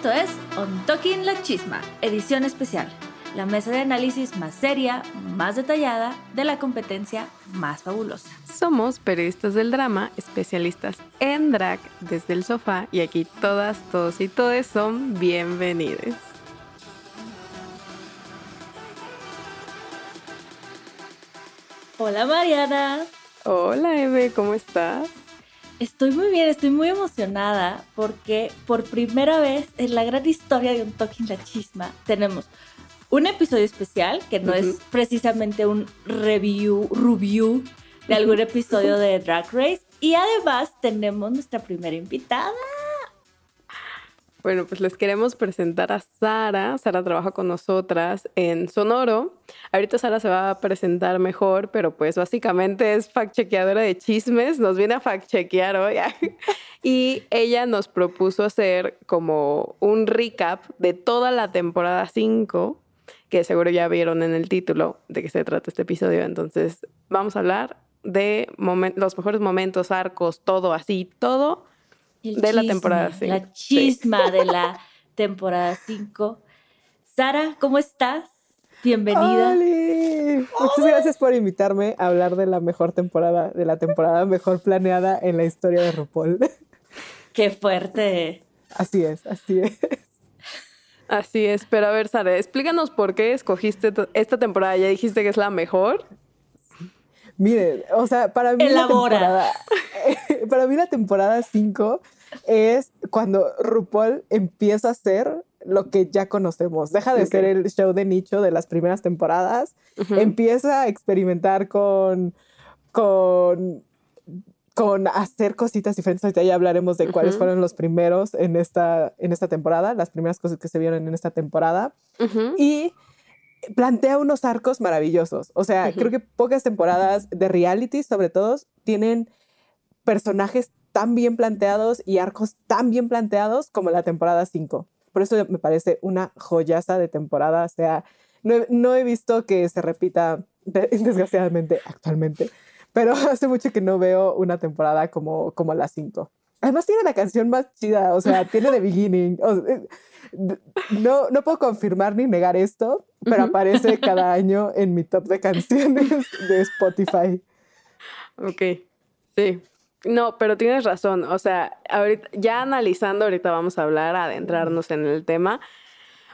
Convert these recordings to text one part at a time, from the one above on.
Esto es On Talking La Chisma, edición especial. La mesa de análisis más seria, más detallada de la competencia más fabulosa. Somos periodistas del drama, especialistas en drag desde el sofá y aquí todas, todos y todes son bienvenidos. Hola Mariana. Hola Eve, ¿cómo estás? Estoy muy bien, estoy muy emocionada porque por primera vez en la gran historia de un Talking La Chisma tenemos un episodio especial que no es precisamente un review, review de algún episodio de Drag Race. Y además tenemos nuestra primera invitada. Bueno, pues les queremos presentar a Sara. Sara trabaja con nosotras en Sonoro. Ahorita Sara se va a presentar mejor, pero pues básicamente es fact-chequeadora de chismes. Nos viene a fact-chequear hoy. y ella nos propuso hacer como un recap de toda la temporada 5, que seguro ya vieron en el título de qué se trata este episodio. Entonces, vamos a hablar de los mejores momentos, arcos, todo así, todo El de la temporada 5. La chisma de la temporada 5. Sara, ¿cómo estás? Bienvenida. ¡Oli! Muchas gracias por invitarme a hablar de la mejor temporada, de la temporada mejor planeada en la historia de RuPaul. Qué fuerte. Así es, así es. Así es, pero a ver, Sara, explícanos por qué escogiste esta temporada. Ya dijiste que es la mejor. Miren, o sea, para mí Elabora. la temporada, para mí la temporada 5 es cuando RuPaul empieza a hacer lo que ya conocemos. Deja de Ok. ser el show de nicho de las primeras temporadas. Empieza a experimentar con, con, con hacer cositas diferentes. Ahorita ya hablaremos de cuáles Ujú. fueron los primeros en esta, en esta temporada, las primeras cosas que se vieron en esta temporada. Ujú. Y plantea unos arcos maravillosos. O sea, creo que pocas temporadas de reality, sobre todo, tienen personajes tan bien planteados y arcos tan bien planteados como la temporada 5. Por eso me parece una joyaza de temporada. O sea, no he, no he visto que se repita, de- desgraciadamente, actualmente. Pero hace mucho que no veo una temporada como, como la 5. Además tiene la canción más chida, o sea, tiene The Beginning. o sea, eh, no, no puedo confirmar ni negar esto, pero aparece cada año en mi top de canciones de Spotify. Ok, sí. No, pero tienes razón. O sea, ahorita, ya analizando, ahorita vamos a hablar, a adentrarnos en el tema.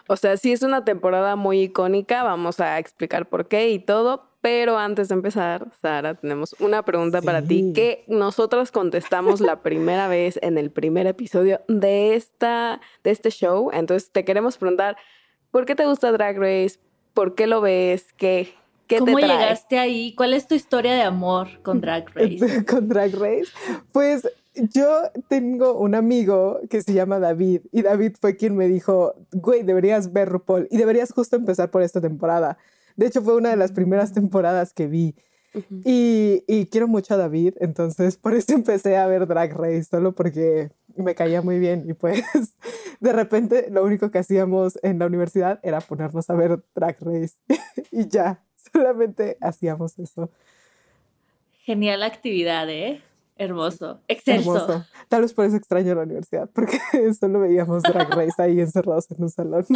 O sea, sí es una temporada muy icónica, vamos a explicar por qué y todo. Pero antes de empezar, Sara, tenemos una pregunta para ti que nosotras contestamos la primera vez en el primer episodio de, esta, de este show. Entonces te queremos preguntar, ¿por qué te gusta Drag Race? ¿Por qué lo ves? ¿Qué, qué ¿Cómo te trae? llegaste ahí? ¿Cuál es tu historia de amor con Drag Race? con Drag Race. Pues yo tengo un amigo que se llama David y David fue quien me dijo, güey, deberías ver RuPaul y deberías justo empezar por esta temporada. De hecho, fue una de las primeras temporadas que vi. y, y, quiero mucho a David, entonces por eso empecé a ver Drag Race, solo porque me caía muy bien y pues de repente lo único que hacíamos en la universidad era ponernos a ver Drag Race y ya, solamente hacíamos eso. Genial actividad, ¿eh? Hermoso, excelso. Tal vez por eso extraño la universidad, porque solo veíamos Drag Race ahí encerrados en un salón.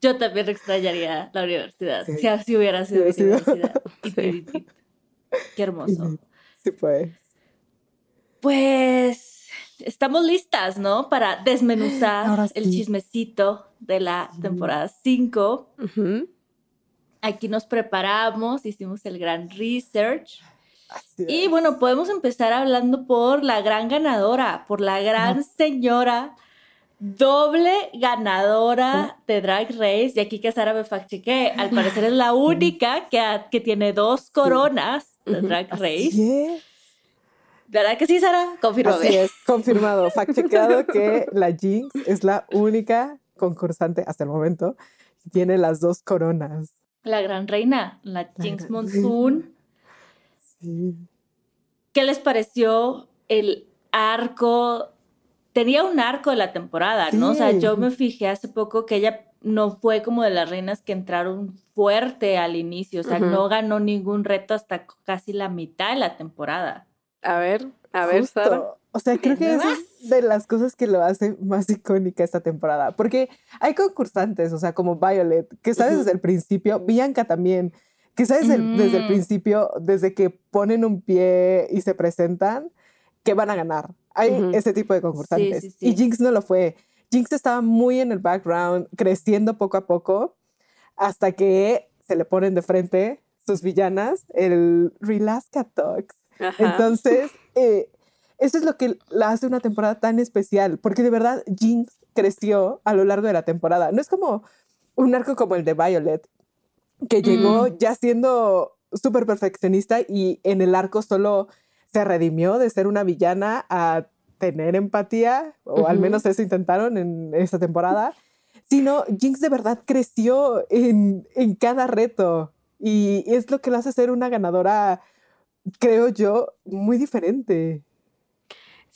Yo también extrañaría la universidad, si así hubiera sido mi universidad. Qué hermoso. Sí, pues. Pues estamos listas, ¿no? Para desmenuzar el chismecito de la temporada 5. Aquí nos preparamos, hicimos el gran research. Y bueno, podemos empezar hablando por la gran ganadora, por la gran señora doble ganadora de Drag Race. Y aquí que Sara me que al parecer es la única que, que tiene dos coronas de Drag Race. ¿Verdad que sí, Sara? Confirmado. Así es, confirmado, fact-chequeado que la Jinx es la única concursante hasta el momento que tiene las dos coronas. La gran reina, la Jinx Monsoon. Sí. ¿Qué les pareció el arco tenía un arco de la temporada, ¿no? O sea, yo me fijé hace poco que ella no fue como de las reinas que entraron fuerte al inicio, o sea, no ganó ningún reto hasta casi la mitad de la temporada. A ver, a ver, Sara. O sea, creo que es de las cosas que lo hace más icónica esta temporada, porque hay concursantes, o sea, como Violet, que sabes desde el principio, Bianca también, que sabes desde el principio, desde que ponen un pie y se presentan, que van a ganar. Hay ese tipo de concursantes. Y Jinx no lo fue. Jinx estaba muy en el background, creciendo poco a poco, hasta que se le ponen de frente sus villanas, el Relaska Talks. Entonces, eh, eso es lo que la hace una temporada tan especial, porque de verdad Jinx creció a lo largo de la temporada. No es como un arco como el de Violet, que llegó mm. ya siendo súper perfeccionista y en el arco solo se redimió de ser una villana a tener empatía, o al menos eso intentaron en esta temporada, sino Jinx de verdad creció en, en cada reto y es lo que la hace ser una ganadora, creo yo, muy diferente.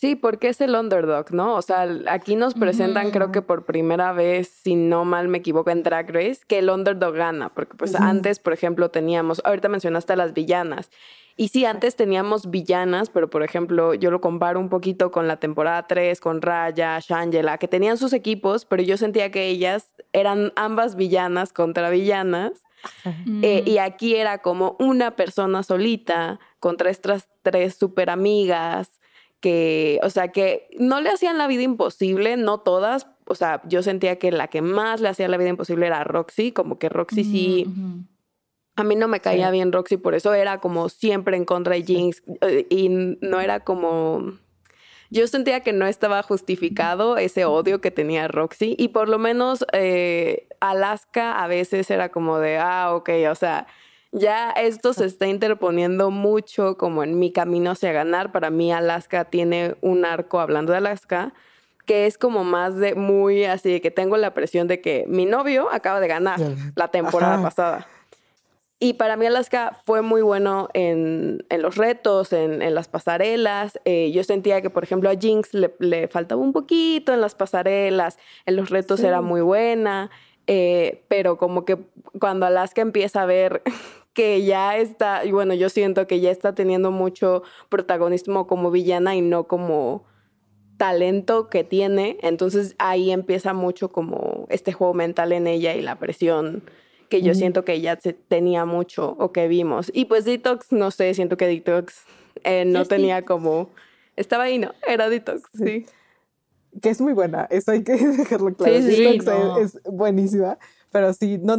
Sí, porque es el underdog, ¿no? O sea, aquí nos presentan, creo que por primera vez, si no mal me equivoco, en Drag Race, que el underdog gana, porque pues antes, por ejemplo, teníamos, ahorita mencionaste a las villanas, y sí, antes teníamos villanas, pero por ejemplo, yo lo comparo un poquito con la temporada 3, con Raya, Shangela, que tenían sus equipos, pero yo sentía que ellas eran ambas villanas contra villanas. Eh, y aquí era como una persona solita contra estas tres super amigas que, o sea, que no le hacían la vida imposible, no todas. O sea, yo sentía que la que más le hacía la vida imposible era Roxy, como que Roxy sí. A mí no me caía bien Roxy, por eso era como siempre en contra de Jinx eh, y no era como... Yo sentía que no estaba justificado ese odio que tenía Roxy y por lo menos eh, Alaska a veces era como de, ah, ok, o sea, ya esto se está interponiendo mucho como en mi camino hacia ganar. Para mí Alaska tiene un arco, hablando de Alaska, que es como más de muy así, de que tengo la presión de que mi novio acaba de ganar la temporada pasada. Y para mí Alaska fue muy bueno en, los retos, en, las pasarelas. Eh, yo sentía que, por ejemplo, a Jinx le, faltaba un poquito en las pasarelas, en los retos era muy buena, eh, pero como que cuando Alaska empieza a ver que ya está, y bueno, yo siento que ya está teniendo mucho protagonismo como villana y no como talento que tiene, entonces ahí empieza mucho como este juego mental en ella y la presión que yo siento que ya se tenía mucho o que vimos. Y pues Detox, no sé, siento que Detox eh, no tenía como... Estaba ahí, ¿no? Era Detox, sí. Que es muy buena, eso hay que dejarlo claro. Sí, sí, es, buenísima, pero sí, no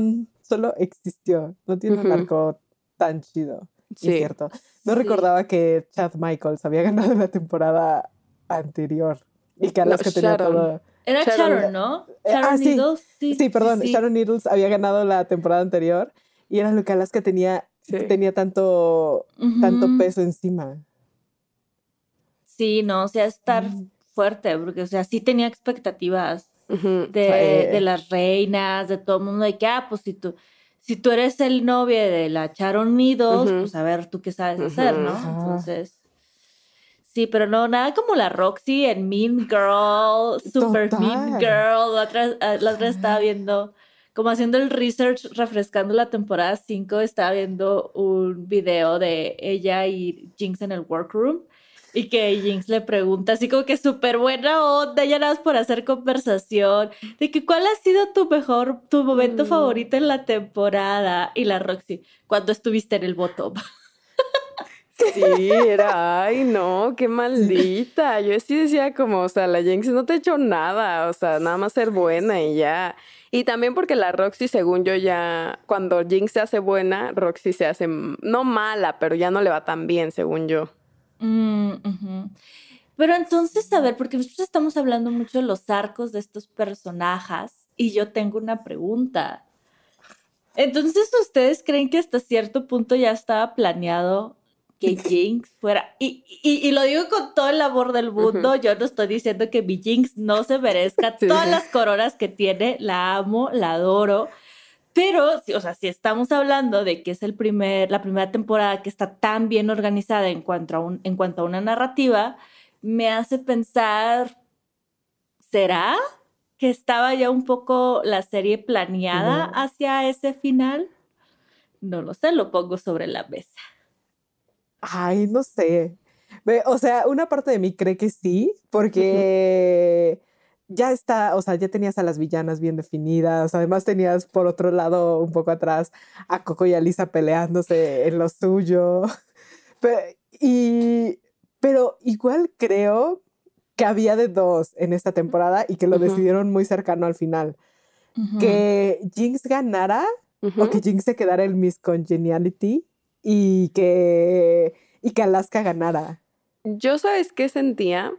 solo existió, no tiene un arco tan chido. Sí. Es cierto. No recordaba que Chad Michaels había ganado la temporada anterior y que a las que tenía todo era Sharon, ¿no? Eh, Sharon ah, Needles. Sí, sí, perdón. Sharon Needles había ganado la temporada anterior y era lo que Alaska tenía, tenía tanto, tanto peso encima. Sí, no, o sea, estar fuerte, porque, o sea, sí tenía expectativas de, de, las reinas, de todo el mundo, de que, ah, pues si tú, si tú eres el novio de la Sharon Needles, pues a ver, tú qué sabes hacer, ¿no? Entonces, sí, pero no, nada como la Roxy en Mean Girl, Super Mean Girl. La otra, ah, la otra estaba viendo, como haciendo el research, refrescando la temporada 5, estaba viendo un video de ella y Jinx en el workroom. Y que Jinx le pregunta, así como que súper buena onda, ya nada más por hacer conversación, de que cuál ha sido tu mejor, tu momento mm. favorito en la temporada. Y la Roxy, cuando estuviste en el bottom. Sí, era, ay, no, qué maldita. Yo sí decía como, o sea, la Jinx no te hecho nada, o sea, nada más ser buena y ya. Y también porque la Roxy, según yo ya, cuando Jinx se hace buena, Roxy se hace, no mala, pero ya no le va tan bien, según yo. Mm, pero entonces, a ver, porque nosotros estamos hablando mucho de los arcos de estos personajes y yo tengo una pregunta. Entonces, ¿ustedes creen que hasta cierto punto ya estaba planeado que Jinx fuera. Y, y, lo digo con todo el amor del mundo. Yo no estoy diciendo que mi Jinx no se merezca todas las coronas que tiene. La amo, la adoro. Pero, o sea, si estamos hablando de que es el primer, la primera temporada que está tan bien organizada en cuanto a, un, en cuanto a una narrativa, me hace pensar, ¿será que estaba ya un poco la serie planeada hacia ese final? No lo sé, lo pongo sobre la mesa. Ay, no sé. O sea, una parte de mí cree que sí, porque ya está, o sea, ya tenías a las villanas bien definidas. Además, tenías por otro lado, un poco atrás, a Coco y a Lisa peleándose en lo suyo. Pero, y, pero igual creo que había de dos en esta temporada y que lo decidieron muy cercano al final. Que Jinx ganara o que Jinx se quedara el Miss Congeniality y que, y que Alaska ganara. Yo sabes qué sentía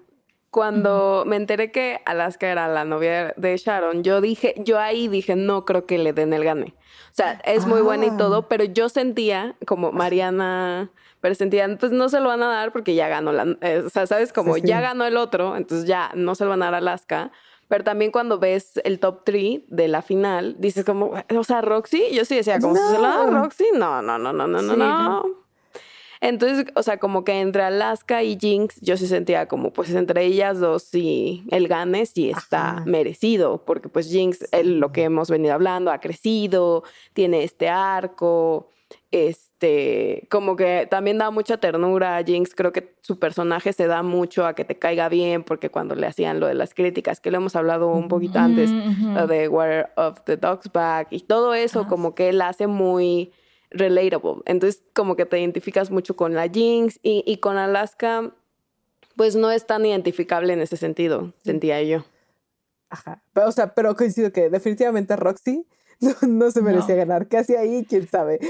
cuando me enteré que Alaska era la novia de Sharon, yo dije, yo ahí dije, no creo que le den el gane. O sea, es muy buena y todo, ah. pero yo sentía, como Mariana, pero sentía, pues no se lo van a dar porque ya ganó la, eh, o sea, sabes, como ya ganó el otro, entonces ya no se lo van a dar a Alaska. Pero también cuando ves el top 3 de la final, dices como, o sea, Roxy, yo sí decía, como, ¿se lo da Roxy? No, no, no, no, no, no, no. Entonces, o sea, como que entre Alaska y Jinx, yo sí sentía como, pues entre ellas dos, sí, el gane sí está merecido, porque pues Jinx, lo que hemos venido hablando, ha crecido, tiene este arco, es este, como que también da mucha ternura a Jinx. Creo que su personaje se da mucho a que te caiga bien, porque cuando le hacían lo de las críticas, que lo hemos hablado un poquito antes, lo de Where of the Dog's Back y todo eso, como que él hace muy relatable. Entonces, como que te identificas mucho con la Jinx y, y con Alaska, pues no es tan identificable en ese sentido, sentía yo. Ajá. Pero, o sea, pero coincido que definitivamente Roxy no, se merecía ganar. ¿Qué hacía ahí? ¿Quién sabe?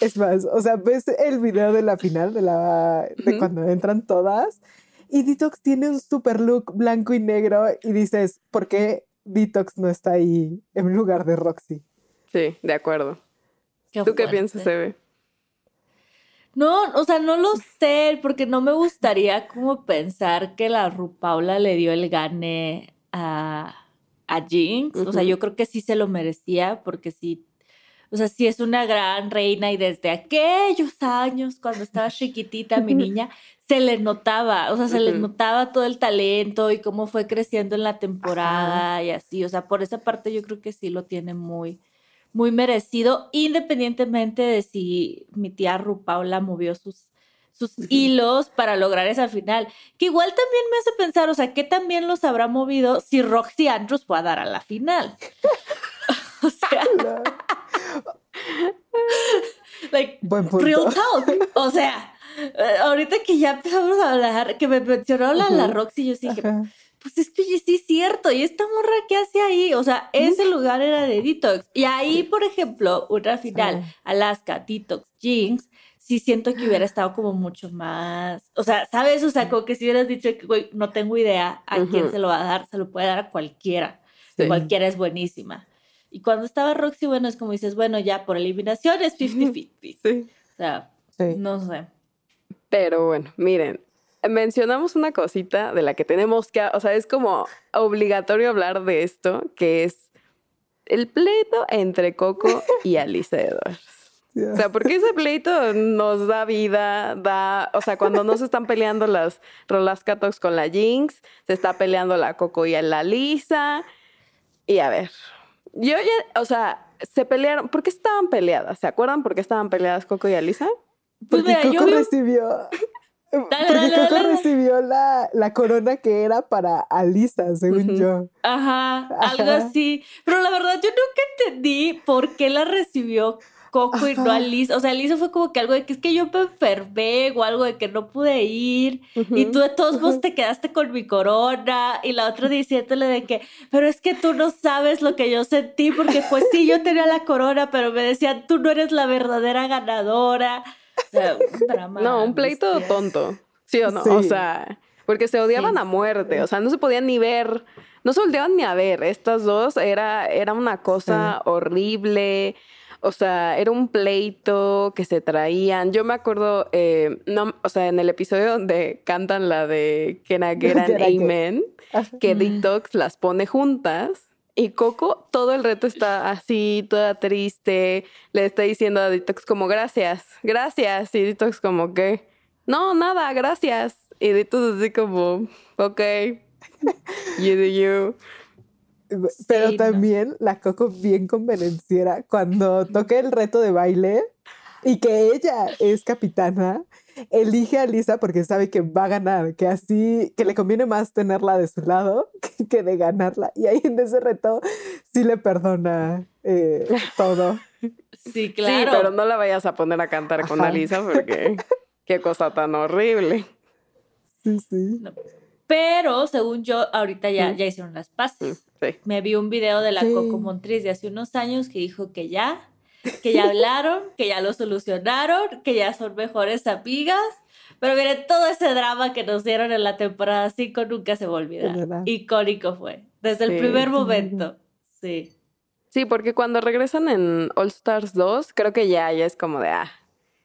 Es más, o sea, ves el video de la final, de, la, de cuando entran todas, y Detox tiene un super look blanco y negro, y dices, ¿por qué Detox no está ahí en lugar de Roxy? Sí, de acuerdo. ¿Tú qué piensas, Eve? No, o sea, no lo sé, porque no me gustaría como pensar que la Rupaula le dio el gane a a Jinx. O sea, yo creo que sí se lo merecía porque sí, o sea, sí es una gran reina y desde aquellos años, cuando estaba chiquitita mi niña, se le notaba, o sea, se le notaba todo el talento y cómo fue creciendo en la temporada y así. O sea, por esa parte yo creo que sí lo tiene muy, muy merecido, independientemente de si mi tía Rupaula movió sus sus hilos para lograr esa final. Que igual también me hace pensar, o sea, ¿qué también los habrá movido si Roxy Andrews fue a dar a la final? o sea. like, real talk. O sea, eh, ahorita que ya empezamos a hablar, que me mencionó la, la Roxy, yo sí dije, pues es que sí es cierto, y esta morra ¿qué hace ahí, o sea, ese lugar era de Detox. Y ahí, por ejemplo, una final, Alaska, Detox, Jinx, sí siento que hubiera estado como mucho más, o sea, ¿sabes? O sea, como que si hubieras dicho que, güey, no tengo idea a quién se lo va a dar, se lo puede dar a cualquiera. Cualquiera es buenísima. Y cuando estaba Roxy, bueno, es como dices, bueno, ya por eliminación es 50-50. Sí. O sea, no sé. Pero bueno, miren, mencionamos una cosita de la que tenemos que, o sea, es como obligatorio hablar de esto, que es el pleito entre Coco y Alisa Edwards. O sea, porque ese pleito nos da vida, da, o sea, cuando no se están peleando las Rolas Catox con la Jinx, se está peleando la Coco y la Lisa. Y a ver, yo ya, o sea, se pelearon, ¿por qué estaban peleadas? ¿Se acuerdan por qué estaban peleadas Coco y Alisa? Pues Porque mira, yo Coco vi- recibió. Dale, porque dale, recibió la, la corona que era para Alisa, según Ujú. yo. Ajá, algo Ajá. así. Pero la verdad, yo nunca entendí por qué la recibió Coco y no Ajá. Alisa. O sea, Alisa fue como que algo de que es que yo me enfermé o algo de que no pude ir. Y tú de todos modos te quedaste con mi corona. Y la otra diciéndole de que, pero es que tú no sabes lo que yo sentí, porque pues sí, yo tenía la corona, pero me decían, tú no eres la verdadera ganadora. O sea, un drama. No, un pleito bestias. tonto. ¿Sí o no? Sí. O sea, porque se odiaban Sí. a muerte. O sea, no se podían ni ver. No se volteaban ni a ver. Estas dos era, era una cosa horrible. O sea, era un pleito que se traían. Yo me acuerdo, eh, no, o sea, en el episodio donde cantan la de Can I Get an Can I get- Amen, que Detox las pone juntas. Y Coco todo el reto está así, toda triste. Le está diciendo a Detox como gracias, gracias. Y Detox como que, no, nada, gracias. Y Detox así como, ok, you do you. Pero Sí, no. también la Coco bien convenenciera cuando toca el reto de baile y que ella es capitana, elige a Lisa porque sabe que va a ganar, que así, que le conviene más tenerla de su lado que, que de ganarla. Y ahí en ese reto sí le perdona eh, todo. Sí, claro. Sí, pero no la vayas a poner a cantar con. Alisa porque qué cosa tan horrible. Sí, sí. Pero según yo, ahorita ya, Mm. ya hicieron las Mm, paces. Sí. Me vi un video de la Sí. Coco Montriz de hace unos años que dijo que ya, que ya hablaron, que ya lo solucionaron, que ya son mejores amigas. Pero miren, todo ese drama que nos dieron en la temporada 5 nunca se va a olvidar. Icónico fue. Desde el primer momento. Sí. Sí, porque cuando regresan en All Stars 2, creo que ya, ya es como de, ah,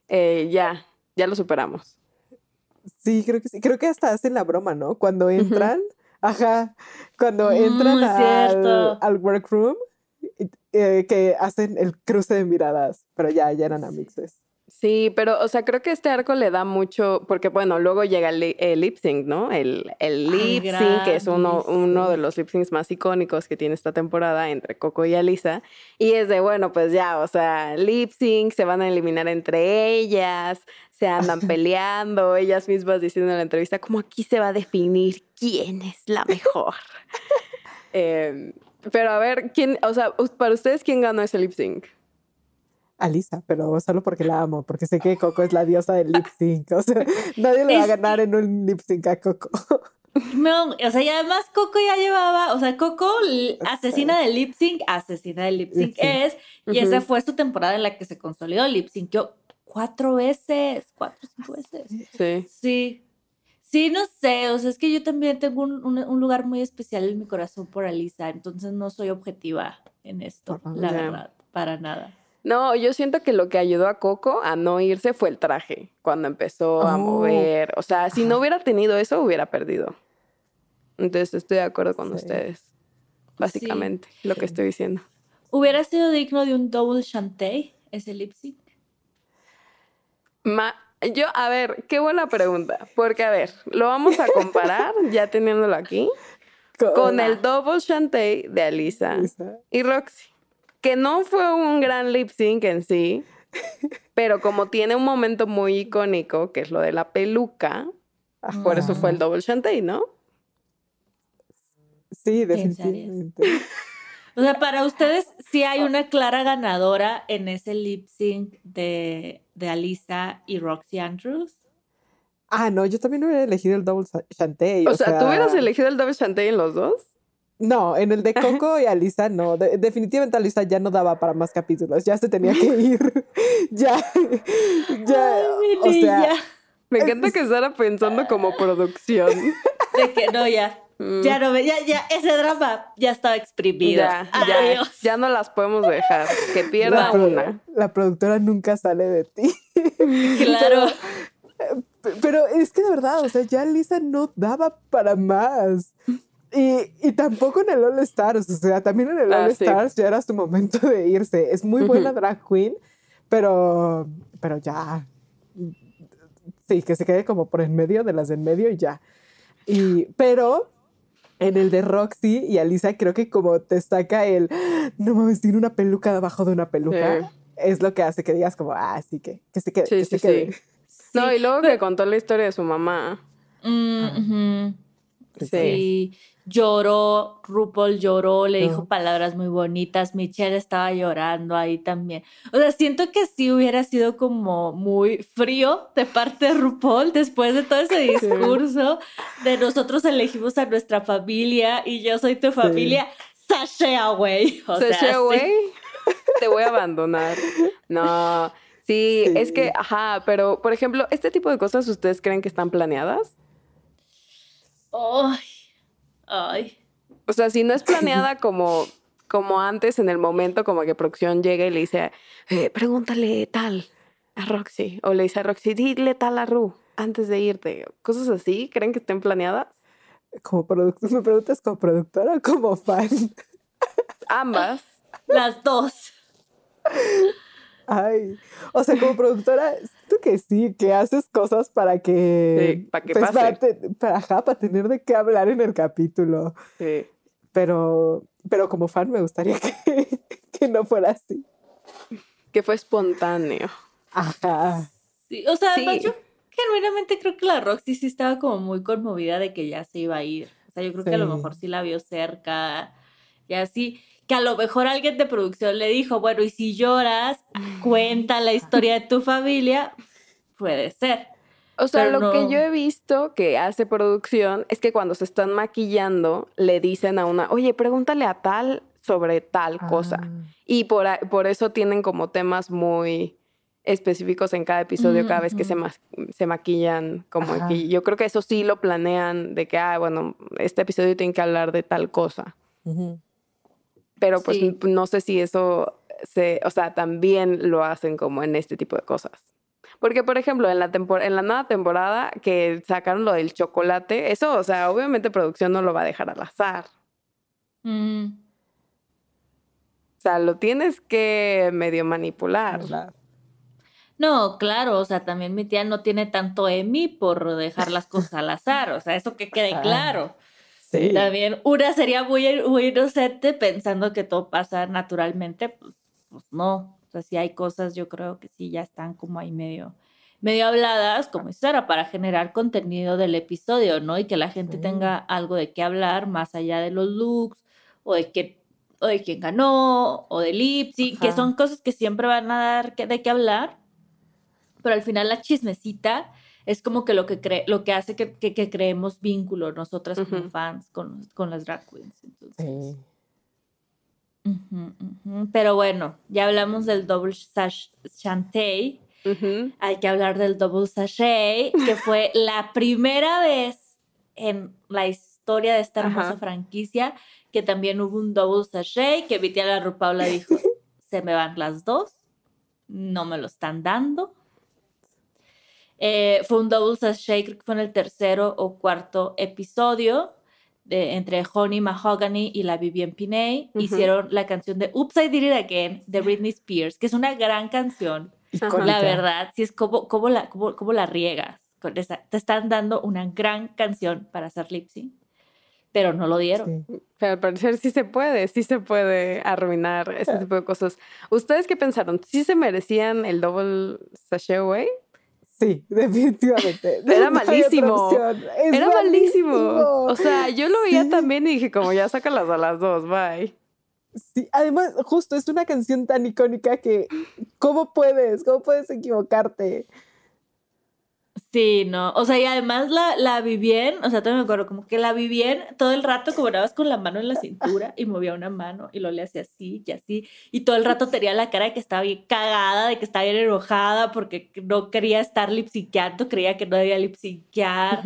eh, ya, ya lo superamos. Sí, creo que sí. Creo que hasta hacen la broma, ¿no? Cuando entran, ajá, cuando entran Mm, al, cierto. al workroom, eh, que hacen el cruce de miradas, pero ya, ya eran amixes. Sí, pero, o sea, creo que este arco le da mucho, porque bueno, luego llega el, el lip sync, ¿no? El, el lip sync, que es uno, uno de los lip syncs más icónicos que tiene esta temporada entre Coco y Alisa. Y es de, bueno, pues ya, o sea, lip sync, se van a eliminar entre ellas, se andan peleando, ellas mismas diciendo en la entrevista, como aquí se va a definir quién es la mejor. Em, pero a ver, ¿quién, o sea, para ustedes, ¿quién ganó ese lip sync? Alisa, pero solo porque la amo, porque sé que Coco es la diosa del lip sync. O sea, nadie le va a ganar en un lip sync a Coco. No, o sea, y además Coco ya llevaba, o sea, Coco, asesina del lip sync, asesina del lip sync es, y esa fue su temporada en la que se consolidó, lip sync cuatro veces, cuatro cinco veces. Sí. Sí, sí, no sé, o sea, es que yo también tengo un, un- un lugar muy especial en mi corazón por Alisa, entonces no soy objetiva en esto, la Ya. verdad, para nada. No, yo siento que lo que ayudó a Coco a no irse fue el traje, cuando empezó a Oh. mover. O sea, si no hubiera tenido eso, hubiera perdido. Entonces estoy de acuerdo con Sí. ustedes. Básicamente, lo que estoy diciendo. ¿Hubiera sido digno de un double chantey ese lip sync? Ma- yo, a ver, qué buena pregunta. Porque, a ver, lo vamos a comparar, ya teniéndolo aquí, con el double chantey de Alisa y Roxy. Que no fue un gran lip sync en sí, pero como tiene un momento muy icónico, que es lo de la peluca, por eso fue el double chantey, ¿no? Sí, definitivamente. O sea, para ustedes sí hay una clara ganadora en ese lip sync de, de Alisa y Roxy Andrews. Ah, no, yo también hubiera elegido el double chantey. O, sea, ¿tú hubieras elegido el double chantey en los dos? No, en el de Coco y Alisa no. De- definitivamente Alisa ya no daba para más capítulos. Ya se tenía que ir. ya. ya. Ay, mi o sea. Me encanta que Sara pensando como producción. De que no, ya. Mm. Ya no, ya, ya, ese drama ya estaba exprimido. Ya, ya, Adiós. ya no las podemos dejar. Que pierda la, una. la productora nunca sale de ti. Claro. P- Pero es que de verdad, o sea, ya Lisa no daba para más. Y, y, tampoco en el All Stars, o sea, también en el ah, All Stars ya era su momento de irse. Es muy buena drag queen, pero, pero ya. Sí, que se quede como por en medio de las de en medio y ya. Y, pero en el de Roxy y Alisa creo que como te destaca el, no mames, tiene una peluca debajo de una peluca, es lo que hace que digas como, ah, sí, que, que se quede. que se quede. No, y luego que contó la historia de su mamá. Mm, sí. Lloró, RuPaul lloró, le dijo palabras muy bonitas, Michelle estaba llorando ahí también. O sea, siento que sí hubiera sido como muy frío de parte de RuPaul después de todo ese discurso de nosotros elegimos a nuestra familia y yo soy tu familia, sí. away. away, te voy a abandonar. No, sí, es que, ajá, pero por ejemplo, ¿este tipo de cosas ustedes creen que están planeadas? Ay, ay. O sea, si no es planeada como, como antes, en el momento, como que producción llega y le dice, eh, pregúntale tal a Roxy. O le dice a Roxy, dile tal a Ru antes de irte. Cosas así, ¿creen que estén planeadas? Como productor, ¿me preguntas como productora o como fan? Ambas. Las dos. Ay, o sea, como productora, tú que sí, que haces cosas para que... Sí, para que pues, Para, para, tener de qué hablar en el capítulo. Sí. Pero, pero como fan me gustaría que, que no fuera así. Que fue espontáneo. Ajá. Sí, o sea, yo genuinamente creo que la Roxy sí estaba como muy conmovida de que ya se iba a ir. O sea, yo creo que a lo mejor sí la vio cerca y así que a lo mejor alguien de producción le dijo, bueno, y si lloras, cuenta la historia de tu familia, puede ser. O sea, lo que yo he visto que hace producción es que cuando se están maquillando, le dicen a una, oye, pregúntale a tal sobre tal cosa. Ah. Y por, por eso tienen como temas muy específicos en cada episodio, cada vez que se, se maquillan, como aquí. Yo creo que eso sí lo planean de que, ah, bueno, este episodio tiene que hablar de tal cosa. Pero pues no sé si eso se, o sea, también lo hacen como en este tipo de cosas. Porque, por ejemplo, en la, en la nueva temporada que sacaron lo del chocolate, eso, o sea, obviamente producción no lo va a dejar al azar. Mm. O sea, lo tienes que medio manipular. No, claro, o sea, también mi tía no tiene tanto Emi por dejar las cosas al azar, o sea, eso que quede claro. También una sería muy, muy inocente pensando que todo pasa naturalmente, pues, pues, no. O sea, si hay cosas, yo creo que sí ya están como ahí medio, medio habladas, como Sara, para generar contenido del episodio, ¿no? Y que la gente tenga algo de qué hablar más allá de los looks o de qué o de quién ganó, o de Lipsy, que son cosas que siempre van a dar de qué hablar, pero al final la chismecita es como que lo que, cree, lo que hace que, que, creemos vínculo nosotras como fans con, con, las drag queens. Entonces. Pero bueno, ya hablamos del double sash chantey. Hay que hablar del double sachet, que fue la primera vez en la historia de esta hermosa franquicia que también hubo un double sachet, que Vitiala Rupaula dijo, se me van las dos, no me lo están dando. Eh, fue un double sachet, creo que fue en el tercero o cuarto episodio, de, entre Honey Mahogany y la Vivienne Pinay. Hicieron la canción de Oops, I Did It Again de Britney Spears, que es una gran canción. La verdad, sí es como, como, la, como, la riegas. te están dando una gran canción para hacer lip sync, pero no lo dieron. Pero al parecer sí se puede, sí se puede arruinar ese tipo de cosas. ¿Ustedes qué pensaron? ¿Sí se merecían el double sachet away? Sí, definitivamente. Era malísimo. Era malísimo. O sea, yo lo veía también y dije, como ya sácalas a las dos, bye. Sí, además, justo es una canción tan icónica que, ¿cómo puedes? ¿Cómo puedes equivocarte? Sí, no. O sea, y además la, la vi bien, o sea, también me acuerdo, como que la vi bien todo el rato, como nada con la mano en la cintura y movía una mano y lo le hacía así y así. Y todo el rato tenía la cara de que estaba bien cagada, de que estaba bien enojada porque no quería estar lipsinqueando, creía que no debía lipsinquear.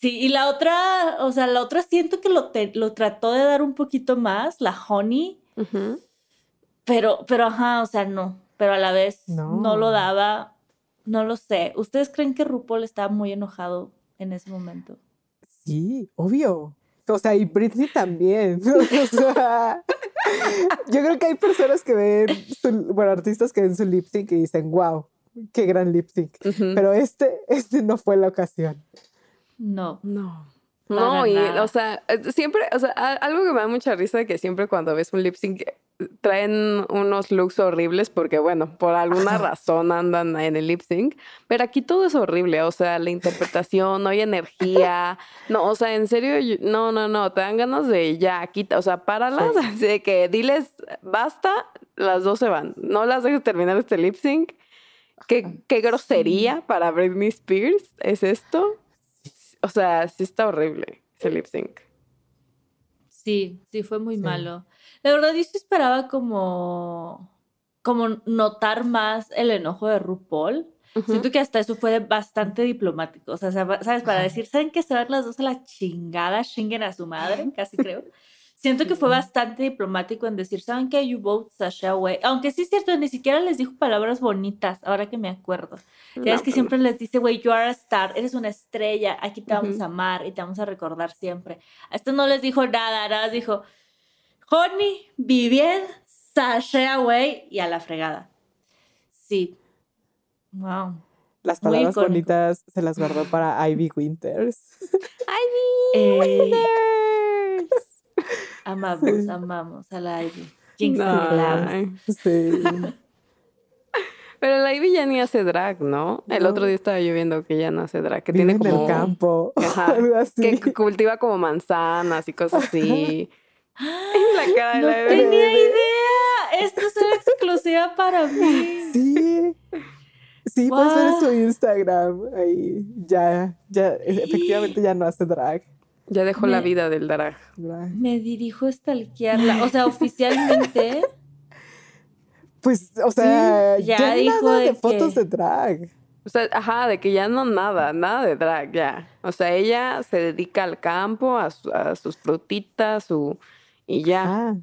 Sí, y la otra, o sea, la otra siento que lo, lo trató de dar un poquito más, la Honey. Pero, pero ajá, o sea, no. Pero a la vez no, no lo daba no lo sé. ¿Ustedes creen que RuPaul estaba muy enojado en ese momento? Sí, obvio. O sea, y Britney también. O sea, yo creo que hay personas que ven, su- bueno, artistas que ven su lip sync y dicen, wow, qué gran lip sync. Pero este, este no fue la ocasión. No. No. No, y, o sea, eh, siempre, o sea, algo que me da mucha risa que siempre cuando ves un lip sync eh, traen unos looks horribles porque, bueno, por alguna razón andan en el lip sync, pero aquí todo es horrible, o sea, la interpretación, no hay energía, no, o sea, en serio, no, no, no, te dan ganas de ya, quita, o sea, páralas, así de que diles, basta, las dos se van, no las dejes terminar este lip sync. ¿Qué, qué grosería para Britney Spears es esto? O sea, sí está horrible ese lip sync. Sí, sí, fue muy Sí. malo. La verdad, yo sí esperaba como, como notar más el enojo de RuPaul. Siento que hasta eso fue bastante diplomático. O sea, sab- ¿sabes? Para decir, ¿saben que se van las dos a la chingada? Chinguen a su madre, casi creo. Siento que fue bastante diplomático en decir, ¿saben que You vote Sasha away? Aunque sí es cierto, ni siquiera les dijo palabras bonitas, ahora que me acuerdo. Ya No, es que pues, siempre les dice, güey, you are a star, eres una estrella, aquí te vamos Ujú. a amar y te vamos a recordar siempre. A esto no les dijo nada, nada más dijo, Honey, be bien, sashay away y a la fregada. Sí. Wow. Las palabras bonitas se las guardó para Ivy Winters. Eh, amamos, amamos a la Ivy. Jinx No. Sí. Pero la Ivy ya ni hace drag, ¿no? El No. otro día estaba yo viendo que ya no hace drag, que Vive tiene en como... el campo. Ajá, algo así. Que cultiva como manzanas y cosas así. la cara de No la Ivy. tenía idea. Esto es una exclusiva para mí. Sí. Sí, puedes ver en su Instagram. Ahí ya, ya, efectivamente ya no hace drag. Ya dejó la vida del drag. drag. Me dirijo a stalkearla. O sea, oficialmente. Pues, o sea, ya ya, dijo nada de de fotos que- de drag. O sea, ajá, de que ya no nada, nada de drag, ya. O sea, ella se dedica al campo, a, su- a sus frutitas, su... Y ya. Ah,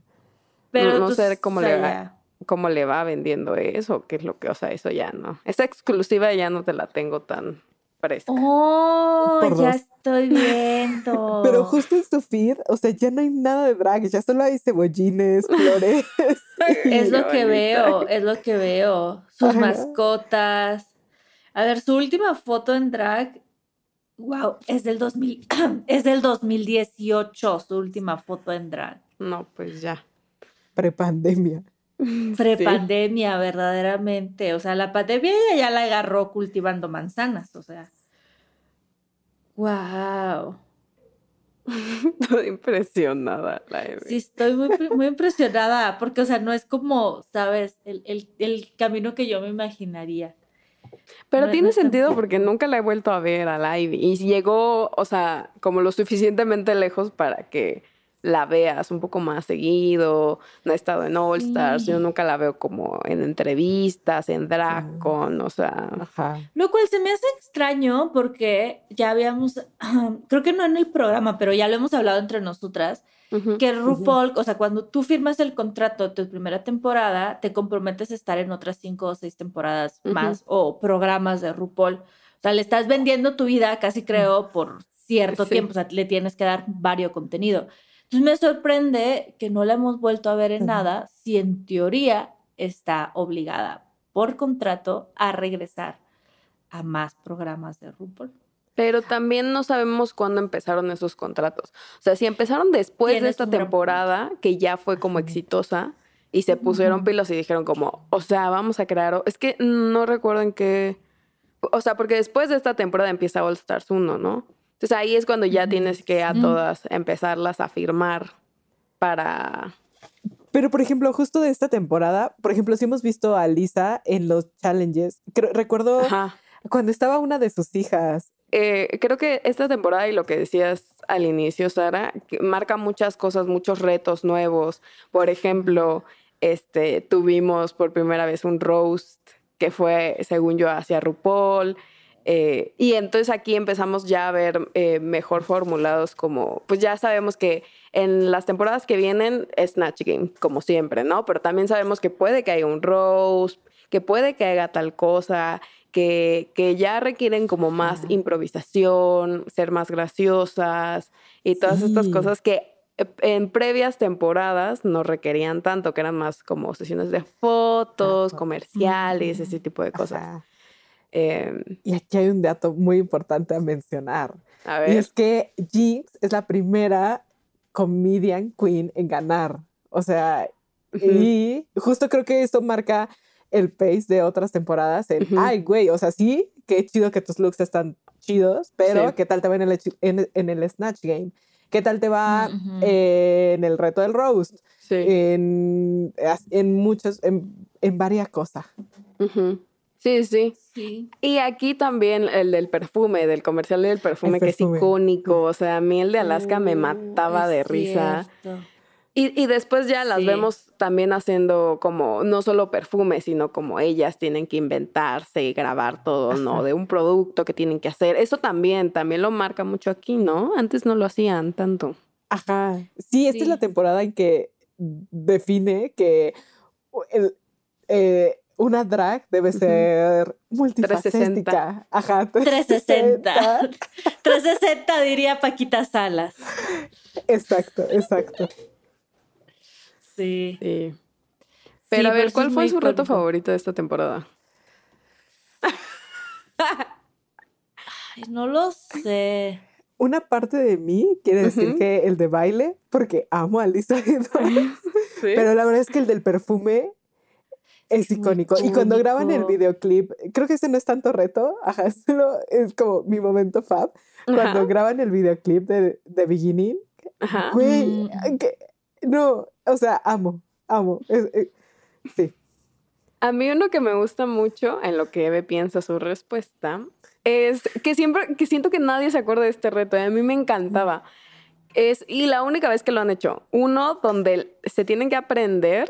Pero no tú- sé cómo sea, le va. cómo le va vendiendo eso, qué es lo que, o sea, eso ya no. Esa exclusiva ya no te la tengo tan fresca. Oh, Por ya dos. estoy viendo. Pero justo en su feed, o sea, ya no hay nada de drag, ya solo hay cebollines, flores. Es lo que bonita. veo, es lo que veo. Sus Ajá. mascotas. A ver, su última foto en drag. Wow, es del 2000, es del 2018, su última foto en drag. No, pues ya. Prepandemia. Prepandemia, verdaderamente. O sea, la pandemia ya la agarró cultivando manzanas, o sea. Wow. Toda impresionada la Eve. Sí, estoy muy, muy impresionada, porque, o sea, no es como, ¿sabes? El, el- el camino que yo me imaginaría. Pero no- tiene no sentido tampoco. porque nunca la he vuelto a ver a la Ivy. Y llegó, o sea, como lo suficientemente lejos para que la veas un poco más seguido. No ha estado en All Stars. Sí. Yo nunca la veo como en entrevistas, en drag con, o sea. Ajá. Lo cual se me hace extraño porque ya habíamos, creo que no en el programa, pero ya lo hemos hablado entre nosotras, que RuPaul, o sea, cuando tú firmas el contrato de tu primera temporada, te comprometes a estar en otras cinco o seis temporadas más o programas de RuPaul. O sea, le estás vendiendo tu vida, casi creo, por cierto Sí. tiempo, o sea, le tienes que dar varios contenido. Entonces me sorprende que no la hemos vuelto a ver en nada si en teoría está obligada por contrato a regresar a más programas de RuPaul. Pero también no sabemos cuándo empezaron esos contratos. O sea, si empezaron después de esta temporada, que ya fue como exitosa, y se pusieron Ujú. pilos y dijeron como, o sea, vamos a crear... o- Es que no recuerdo en qué... O sea, porque después de esta temporada empieza All Stars 1, ¿no? Entonces ahí es cuando ya tienes que a todas empezarlas a firmar para... Pero, por ejemplo, justo de esta temporada, por ejemplo, si hemos visto a Lisa en los challenges. Creo- recuerdo Ajá. cuando estaba una de sus hijas. Eh, creo que esta temporada y lo que decías al inicio, Sara, marca muchas cosas, muchos retos nuevos. Por ejemplo, este, tuvimos por primera vez un roast que fue, según yo, hacia RuPaul. Eh, y entonces aquí empezamos ya a ver eh, mejor formulados como, pues ya sabemos que en las temporadas que vienen es Snatch Game, como siempre, ¿no? Pero también sabemos que puede que haya un roast, que puede que haga tal cosa, que, que ya requieren como más improvisación, ser más graciosas y todas estas cosas que eh, en previas temporadas no requerían tanto, que eran más como sesiones de fotos, comerciales, ese tipo de cosas. Em, Y aquí hay un dato muy importante a mencionar. a Y ver, es que Jinx es la primera comedian queen en ganar. O sea, Ujú. y justo creo que esto marca el pace de otras temporadas. En, Ujú. ay, güey, o sea, sí, qué chido que tus looks están chidos, pero Sí. ¿qué tal te va en el, en, en el Snatch Game? ¿Qué tal te va Ujú. en el reto del roast? sí. En, en muchos, en, en varias cosas. Ujú. Sí, sí. Sí. Y aquí también el del perfume, del comercial del perfume, que perfume. es icónico. O sea, a mí el de Alaska me Uh, mataba es de risa. cierto. Y, y después ya las Sí. vemos también haciendo como, no solo perfume, sino como ellas tienen que inventarse y grabar todo, ¿no? De un producto que tienen que hacer. Eso también, también lo marca mucho aquí, ¿no? Antes no lo hacían tanto. Ajá. Sí, esta es la Sí. temporada en que define que el- eh, una drag debe ser multifacética. Ajá. 360. 360 diría Paquita Salas. Exacto, exacto. Sí. Sí. Sí, Pero a ver, ¿cuál fue su reto favorito de esta temporada? Ay, no lo sé. Una parte de mí quiere decir que el de baile, porque amo a Lisa Edwards, pero la verdad es que el del perfume es icónico. Y cuando graban el videoclip, creo que ese no es tanto reto, ajá, es solo es como mi momento fab. Cuando Ajá. graban el videoclip de, de Beginning, Ajá. Güey, Mm. que- no, o sea, amo, amo. Es- eh, sí. A mí uno que me gusta mucho en lo que Eve piensa su respuesta es que siempre, que siento que nadie se acuerda de este reto y a mí me encantaba. Es, y la única vez que lo han hecho, uno donde se tienen que aprender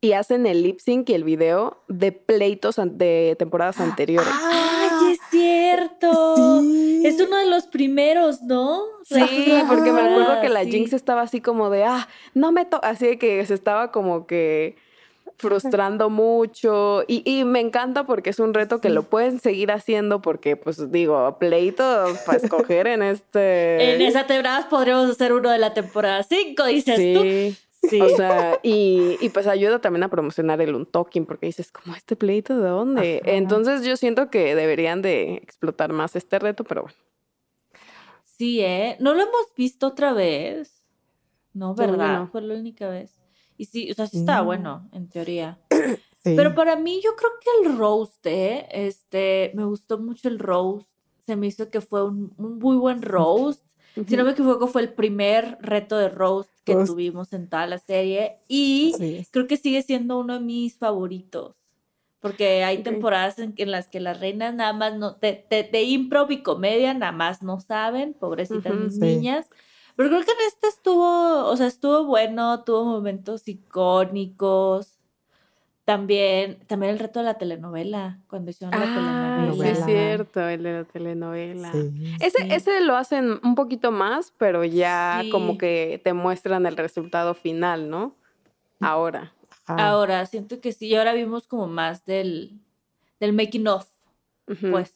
y hacen el lip sync y el video de pleitos de temporadas anteriores. ¡Ay, es cierto! Ah, Sí. Es uno de los primeros, ¿no? Sí, porque me acuerdo que la Sí. Jinx estaba así como de, ah, no me toca, así de que se estaba como que frustrando mucho y, y me encanta porque es un reto que lo pueden seguir haciendo porque pues digo, pleito para escoger en este... En esa temporada podríamos hacer uno de la temporada 5, dices tú. Sí. O sea, y, y pues ayuda también a promocionar el untalking porque dices, como este pleito de dónde? Ajá. Entonces yo siento que deberían de explotar más este reto, pero bueno. Sí, ¿eh? No lo hemos visto otra vez. No, ¿verdad? no. Fue la única vez. Y sí, o sea, sí estaba Mm. bueno, en teoría. Sí. Pero para mí, yo creo que el roast, ¿eh? Este, me gustó mucho el roast. Se me hizo que fue un, un muy buen roast. Si no me equivoco, fue el primer reto de roast que Roast. tuvimos en toda la serie. Y creo que sigue siendo uno de mis favoritos. Porque hay Ok. temporadas en, en las que las reinas nada más no, de, de, de improv y comedia nada más no saben, pobrecitas Ujú. mis Sí. niñas. Pero creo que en este estuvo, o sea, estuvo bueno, tuvo momentos icónicos. También, también el reto de la telenovela, cuando hicieron la Ah, sí telenovela. es cierto, el de la telenovela. Sí. Ese, Sí. ese lo hacen un poquito más, pero ya Sí. como que te muestran el resultado final, ¿no? Ahora. Ahora, siento que sí, y ahora vimos como más del, del making of, pues,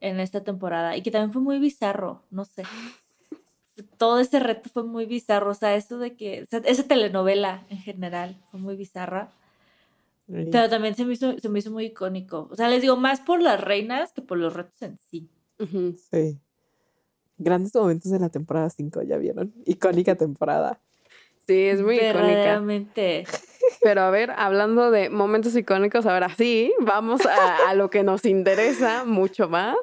en esta temporada. Y que también fue muy bizarro, no sé. Todo ese reto fue muy bizarro. O sea, eso de que. o sea, esa telenovela en general fue muy bizarra. Pero también se me hizo, se me hizo muy icónico. O sea, les digo, más por las reinas que por los retos en sí. Sí. Grandes momentos de la temporada 5, ¿ya vieron? Icónica temporada. Sí, es muy icónica. Verdaderamente. Pero a ver, hablando de momentos icónicos, ahora sí, vamos a, a lo que nos interesa mucho más,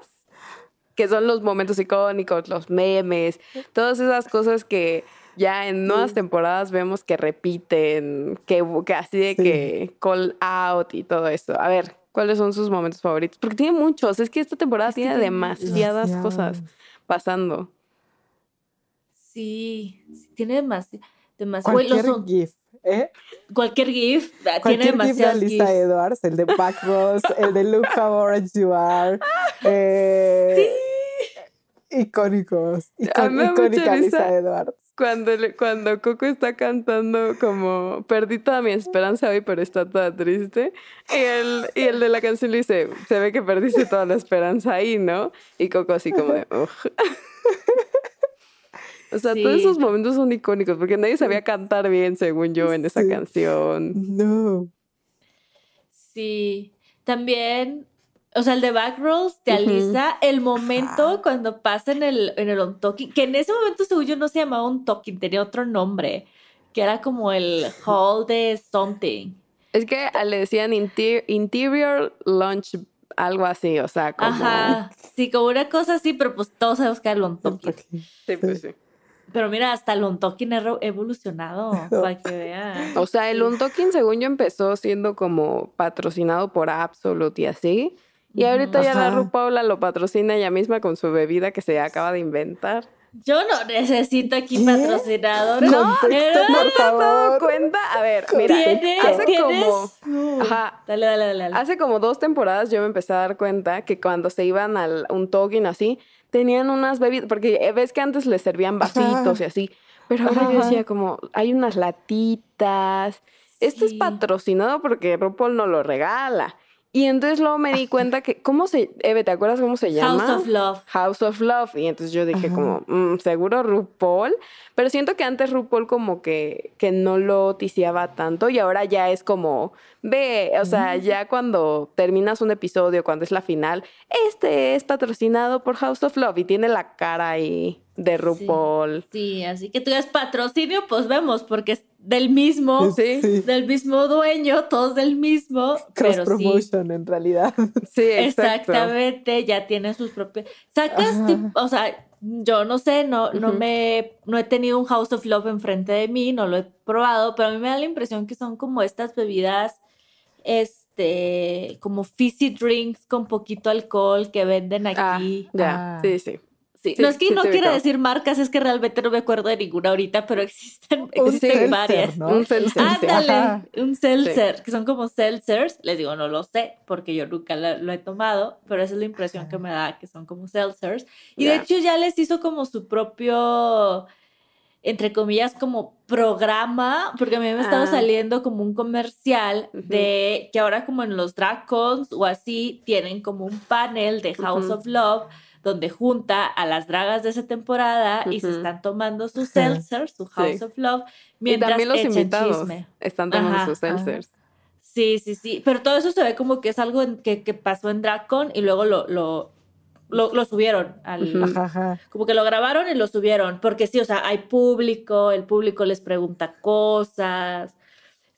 que son los momentos icónicos, los memes, todas esas cosas que ya en nuevas temporadas vemos que repiten, que, que así de Sí. que call out y todo eso. A ver, ¿cuáles son sus momentos favoritos? Porque tiene muchos, es que esta temporada Es tiene tiene demasiadas Demasiado. cosas pasando. Sí, sí, tiene demasiado. demasiado Cualquier son- GIF, ¿eh? cualquier GIF ah, tiene GIF de GIFs. Edwards, el de Back Ross, el de Look How Orange You Are. eh, icónicos. A mí me da mucha icónica. Lisa Edwards. Cuando, le- cuando Coco está cantando como perdí toda mi esperanza hoy, pero está toda triste. Y el, y el de la canción le dice, se ve que perdiste toda la esperanza ahí, ¿no? Y Coco así como de, "Ugh". O sea, Sí. todos esos momentos son icónicos porque nadie sabía cantar bien, según yo, en esa Sí. canción. No. Sí. También, o sea, el de Backrolls te alisa el momento cuando pasa en el, en el on talking, que en ese momento, según yo, no se llamaba on talking, tenía otro nombre, que era como el hall de something. Es que le decían inter- interior lunch, algo así, o sea, como... Ajá. Sí, como una cosa así, pero pues todos sabemos que era el on talking. Sí, pues sí. Pero mira, hasta el on talking ha evolucionado, para que vean. O sea, el Untalking, según yo, empezó siendo como patrocinado por Absolute y así. Y ahorita ya la. RuPaula lo patrocina ella misma con su bebida que se acaba de inventar. Yo no necesito aquí ¿Qué? patrocinadores. No, pero- por ¿Te has dado favor. cuenta? A ver, mira, ¿Tiene- hace tienes? como... Ajá, Dale, dale, dale. dale. Hace como dos temporadas yo me empecé a dar cuenta que cuando se iban al un talking así, tenían unas bebidas, porque eh, ves que antes les servían vasitos y así, pero ahora yo decía como, hay unas latitas, esto es patrocinado porque RuPaul no lo regala. Y entonces luego me di cuenta que, ¿cómo se, Eve, ¿te acuerdas cómo se llama? House of Love. House of Love. Y entonces yo dije Ajá. como, "Mm, seguro RuPaul. Pero siento que antes RuPaul como que, que no lo ticiaba tanto y ahora ya es como, ve, o sea, ya cuando terminas un episodio, cuando es la final, este es patrocinado por House of Love y tiene la cara ahí de RuPaul. Sí, así que tú eres patrocinio, pues vemos, porque es del mismo, Sí, Sí. del mismo dueño, todos del mismo, Cross pero promotion en realidad. sí, exacto. Exactamente, ya tiene sus propios. Sacas, o sea, yo no sé, no, no me, no he tenido un House of Love enfrente de mí, no lo he probado, pero a mí me da la impresión que son como estas bebidas, este, como fizzy drinks con poquito alcohol que venden Ah, aquí. ya, Ah. sí, sí. Sí, Sí, no es que sí no quiera decir marcas, es que realmente no me acuerdo de ninguna ahorita, pero existen, Un existen seltzer, varias. ¿no? Un seltzer. Ándale, Ajá. un seltzer, que son como seltzers. Les digo, no lo sé, porque yo nunca lo, lo he tomado, pero esa es la impresión que me da, que son como seltzers. Y de hecho ya les hizo como su propio, entre comillas, como programa, porque a mí me ha estado Ah. saliendo como un comercial de que ahora como en los drag cons o así, tienen como un panel de House of Love donde junta a las dragas de esa temporada y se están tomando su seltzer, su House Sí. of Love, Y mientras también los echan invitados chisme. están tomando Ajá, sus ajá. seltzers. Sí, sí, sí. Pero todo eso se ve como que es algo en- que, que pasó en DragCon y luego lo, lo, lo, lo subieron al. Ajá. Como que lo grabaron y lo subieron. Porque sí, o sea, hay público, el público les pregunta cosas.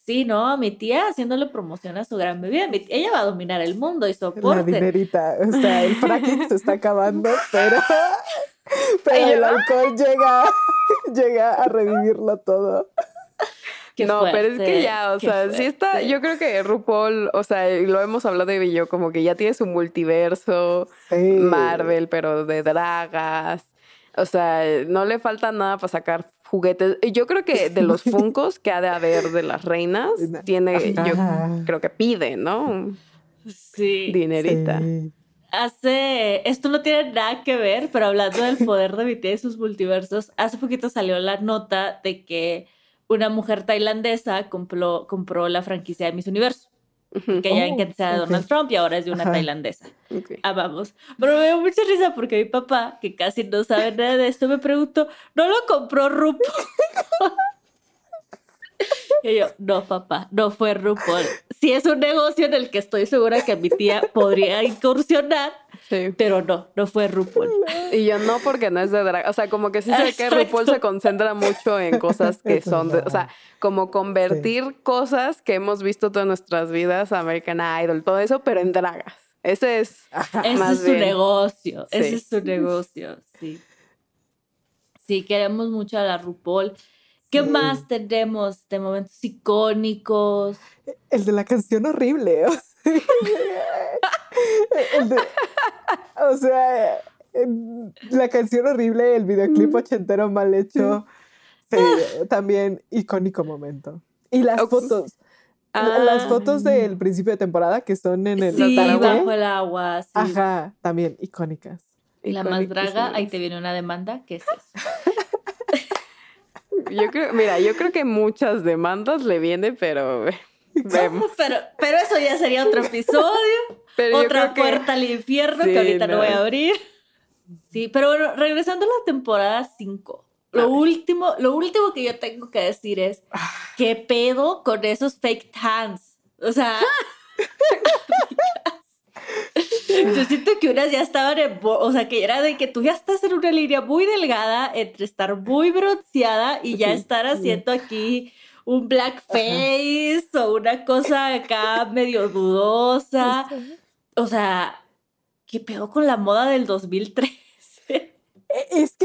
Sí, ¿no? Mi tía haciéndole promoción a su gran bebida. Mi- ella va a dominar el mundo y La soporte. dinerita. O sea, el fracking se está acabando, pero, pero el alcohol llega, llega a revivirlo todo. Qué no, pero es fuerte, que ya, o sea, sí está, fuerte. yo creo que RuPaul, o sea, y lo hemos hablado de y yo, como que ya tiene su multiverso, Sí. Marvel, pero de dragas. O sea, no le falta nada para sacar juguetes. Y Yo creo que de los funcos que ha de haber de las reinas, tiene, yo creo que pide, ¿no? Sí. Dinerita. Sí. Hace, esto no tiene nada que ver, pero hablando del poder de mi tía y sus multiversos, hace poquito salió la nota de que una mujer tailandesa compró, compró la franquicia de Miss Universo. Que ya Oh, en que era de ok. Donald Trump y ahora es de una Ajá. tailandesa. Ok. Ah, vamos. Pero me dio mucha risa porque mi papá, que casi no sabe nada de esto, me preguntó, ¿no lo compró RuPaul? Y yo, no, papá, no fue RuPaul. Sí es un negocio en el que estoy segura que mi tía podría incursionar, Sí. pero no, no fue RuPaul. Y yo no porque no es de drag. O sea, como que sí sé que. RuPaul se concentra mucho en cosas que son de, o sea, como convertir cosas que hemos visto todas nuestras vidas, American Idol, todo eso, pero en dragas. Ese es Ese más es su bien. negocio, ese es su negocio, sí. Sí, queremos mucho a la RuPaul. ¿Qué Sí. más tenemos de momentos icónicos? El de la canción horrible. O sea, el de- o sea, la canción horrible, el videoclip ochentero mal hecho. Sí, también icónico momento. Y las fotos. Ah. Las fotos del principio de temporada que son en el Sí, bajo el agua, sí. Ajá, también icónicas. La más draga, ahí te viene una demanda, ¿qué es eso? yo creo, mira, yo creo que muchas demandas le viene, pero vemos. Pero, pero eso ya sería otro episodio. Otra puerta al infierno que ahorita no. voy a abrir. Sí, pero bueno, regresando a la temporada 5. Lo último, lo último que yo tengo que decir es, ah. ¿qué pedo con esos fake hands? O sea, yo siento que unas ya estaban en, o sea, que era de que tú ya estás en una línea muy delgada entre estar muy bronceada y ya estar haciendo aquí un blackface o una cosa acá medio dudosa. O sea, ¿qué pedo con la moda del 2013? E, es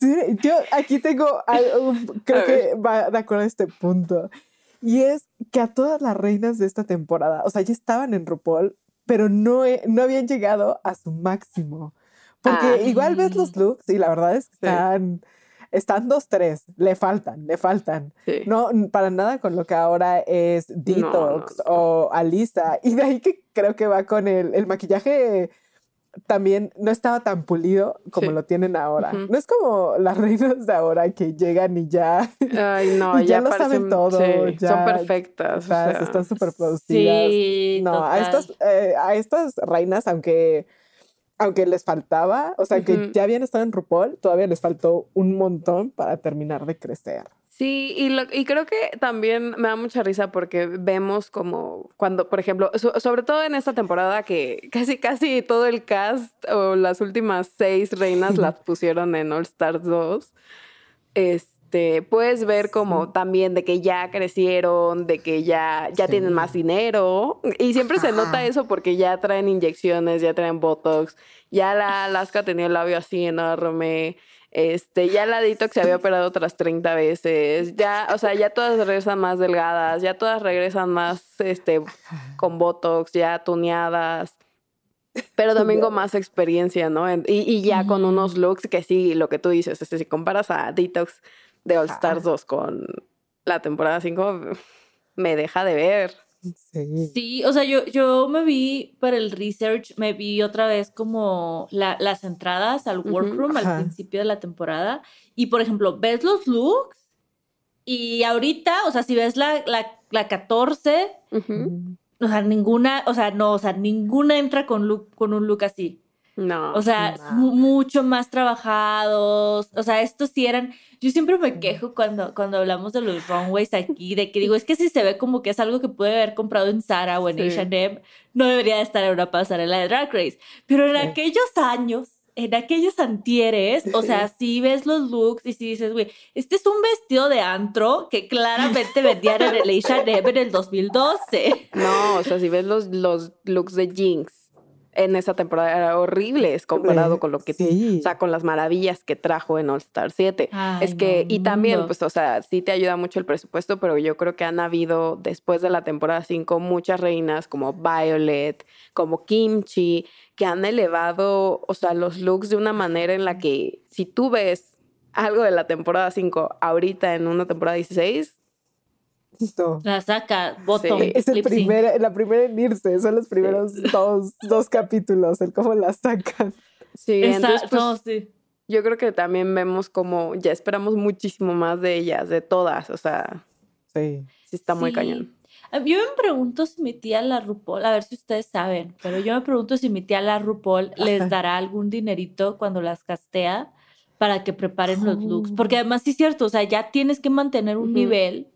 que yo aquí tengo algo, creo que va de acuerdo a este punto. Y es que a todas las reinas de esta temporada, o sea, ya estaban en RuPaul, pero no, no habían llegado a su máximo. Porque igual ves los looks y la verdad es que están, están dos, tres, le faltan, le faltan. No, para nada con lo que ahora es Detox o Alisa. Y de ahí que creo que va con el, el maquillaje también no estaba tan pulido como lo tienen ahora. No es como las reinas de ahora que llegan y ya. Ay, no, ya, lo saben todo. son perfectas. Están súper producidas. Sí, no, a estas, eh, a estas reinas, aunque aunque les faltaba, o sea, que ya habían estado en RuPaul, todavía les faltó un montón para terminar de crecer. Sí, y, y creo que también me da mucha risa porque vemos como cuando, por ejemplo, sobre todo en esta temporada que casi, casi todo el cast o las últimas seis reinas las pusieron en All Stars 2. Este, puedes ver como también de que ya crecieron, de que ya, ya tienen más dinero. Y siempre se nota eso porque ya traen inyecciones, ya traen Botox. Ya la Alaska tenía el labio así enorme. Este, ya la Detox se había operado otras 30 veces. Ya, o sea, ya todas regresan más delgadas, ya todas regresan más este con botox, ya tuneadas. Pero con más experiencia, ¿no? Y, y ya con unos looks que sí, lo que tú dices, este, si comparas a Detox de All Stars 2 con la temporada 5, me deja de ver. Sí. o sea, yo, yo me vi para el research, me vi otra vez como las entradas al workroom al principio de la temporada. Y por ejemplo, ves los looks y ahorita, o sea, si ves la, la, 14, o sea, ninguna, o sea, no, o sea, ninguna entra con, look, con un look así. No. O sea, mucho más trabajados. O sea, estos sí eran. Yo siempre me quejo cuando, cuando hablamos de los runways aquí, de que digo, es que si se ve como que es algo que puede haber comprado en Zara o en HM, no debería estar en una pasarela de Drag Race. Pero en aquellos años, en aquellos antieres, o sea, si ves los looks y si dices, güey, este es un vestido de antro que claramente vendían en el H&M en el 2012. No, o sea, si ves los, los looks de Jinx en esa temporada era horrible comparado con lo que, sí. o sea, con las maravillas que trajo en All Star 7. es que, y también, pues, o sea, sí te ayuda mucho el presupuesto, pero yo creo que han habido después de la temporada 5 muchas reinas como Violet, como Kimchi, que han elevado, o sea, los looks de una manera en la que si tú ves algo de la temporada 5 ahorita en una temporada 16, la saca, bottom. Es el primer, la primera en irse, son los primeros dos, dos, capítulos, el cómo la sacan. Sí, entonces, pues, sí. Yo creo que también vemos como ya esperamos muchísimo más de ellas, de todas, o sea. Sí. Sí, está muy cañón. Ah, yo me pregunto si mi tía la RuPaul, a ver si ustedes saben, pero yo me pregunto si mi tía la RuPaul les dará algún dinerito cuando las castea para que preparen los looks. Porque además sí es cierto, o sea, ya tienes que mantener un nivel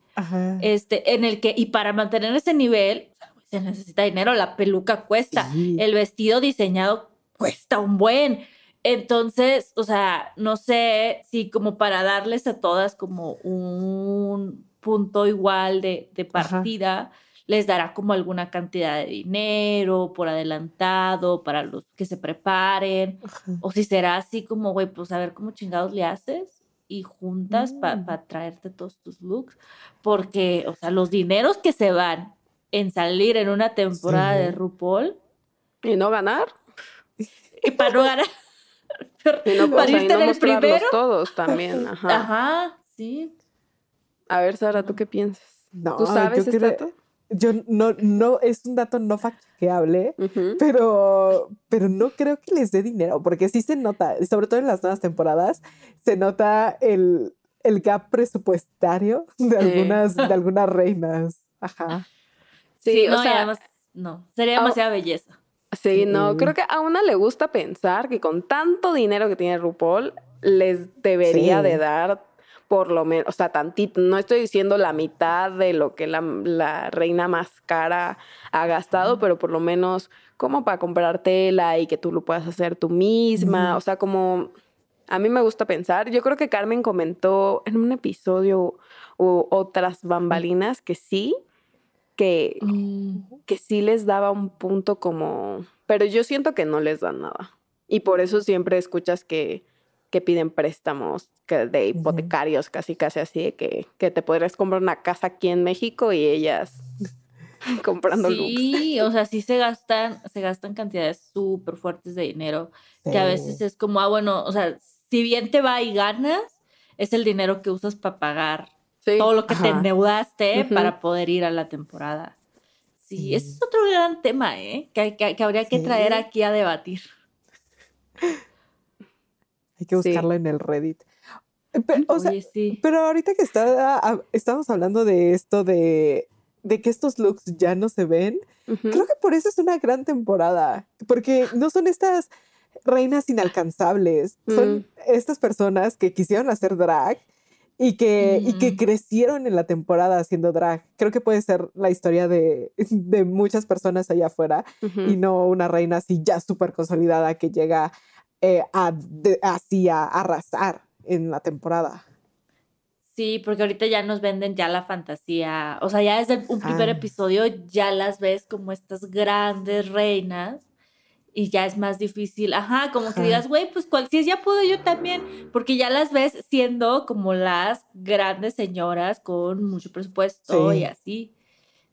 este, en el que, y para mantener ese nivel, se necesita dinero, la peluca cuesta, el vestido diseñado cuesta un buen. Entonces, o sea, no sé si como para darles a todas como un punto igual de, de partida, les dará como alguna cantidad de dinero por adelantado para los que se preparen, o si será así como, güey, pues a ver cómo chingados le haces y juntas para mm. traerte todos tus looks, porque, o sea, los dineros que se van en salir en una temporada de RuPaul. Y no ganar. Y para no ganar. y no, para irte en el primero. todos también, ajá. Ajá, sí. A ver, Sara, ¿tú qué piensas? ¿Tú sabes, yo yo no, no, es un dato no factuable, Ujú. pero, pero no creo que les dé dinero, porque sí se nota, y sobre todo en las nuevas temporadas, se nota el, el gap presupuestario de algunas, de algunas reinas. Ajá. Sí, no, o y sea, además, no, sería demasiada belleza. Sí, no, creo que a una le gusta pensar que con tanto dinero que tiene RuPaul, les debería Sí. de dar por lo menos, o sea, tantito, no estoy diciendo la mitad de lo que la, la reina más cara ha gastado, pero por lo menos como para comprar tela y que tú lo puedas hacer tú misma, o sea, como a mí me gusta pensar, yo creo que Carmen comentó en un episodio o otras bambalinas que sí, que que sí les daba un punto como, pero yo siento que no les dan nada. Y por eso siempre escuchas que, que piden préstamos que de hipotecarios, casi casi así, que, que te podrías comprar una casa aquí en México y ellas comprando looks. Sí, o sea, sí se gastan, se gastan cantidades súper fuertes de dinero, que a veces Sí. es como, ah, bueno, o sea, si bien te va y ganas, es el dinero que usas para pagar Sí. todo lo que te Ajá. endeudaste Ujú. para poder ir a la temporada. Sí, Sí. ese es otro gran tema, ¿eh? Que, que- que habría que Sí. traer aquí a debatir. Hay que Sí. buscarlo en el Reddit. Eh, pe- o sea, Oye, sí. pero ahorita que está, estamos hablando de esto de, de que estos looks ya no se ven, creo que por eso es una gran temporada, porque no son estas reinas inalcanzables, son Mm. estas personas que quisieron hacer drag y que, y que Mm. crecieron en la temporada haciendo drag. Creo que puede ser la historia de, de muchas personas allá afuera y no una reina así ya súper consolidada que llega eh, a, de- arrasar en la temporada. Sí, porque ahorita ya nos venden ya la fantasía. O sea, ya desde un primer Ah. episodio ya las ves como estas grandes reinas y ya es más difícil. Ajá, como que digas, güey, pues cual, si ya puedo yo también, porque ya las ves siendo como las grandes señoras con mucho presupuesto Sí. y así.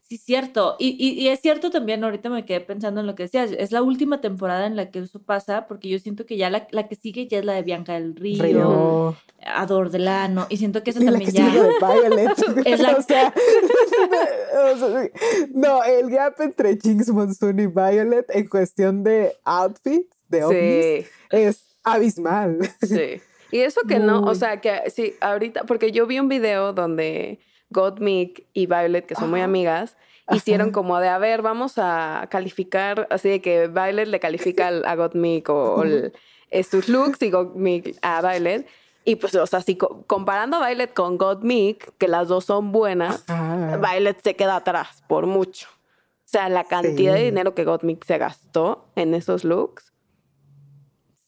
Sí, cierto. Y, y, y es cierto también, ahorita me quedé pensando en lo que decías, es la última temporada en la que eso pasa, porque yo siento que ya la, la que sigue ya es la de Bianca del Río, Río. Ador Delano, y siento que eso Y la también que ya... de Violet. Es la- o, sea, o sea, no, el gap entre Jinx Monsoon y Violet en cuestión de outfits, de ovnis, Sí. es abismal. Sí. Y eso que no, o sea, que sí, ahorita, porque yo vi un video donde Gottmik y Violet, que son muy Ajá. amigas, hicieron Ajá. como de, a ver, vamos a calificar, así de que Violet le califica al- a Gottmik o, o el- eh, sus looks y Gottmik a Violet. Y pues, o sea, si co- comparando a Violet con Gottmik, que las dos son buenas, Ajá. Violet se queda atrás por mucho. O sea, la cantidad de dinero que Gottmik se gastó en esos looks.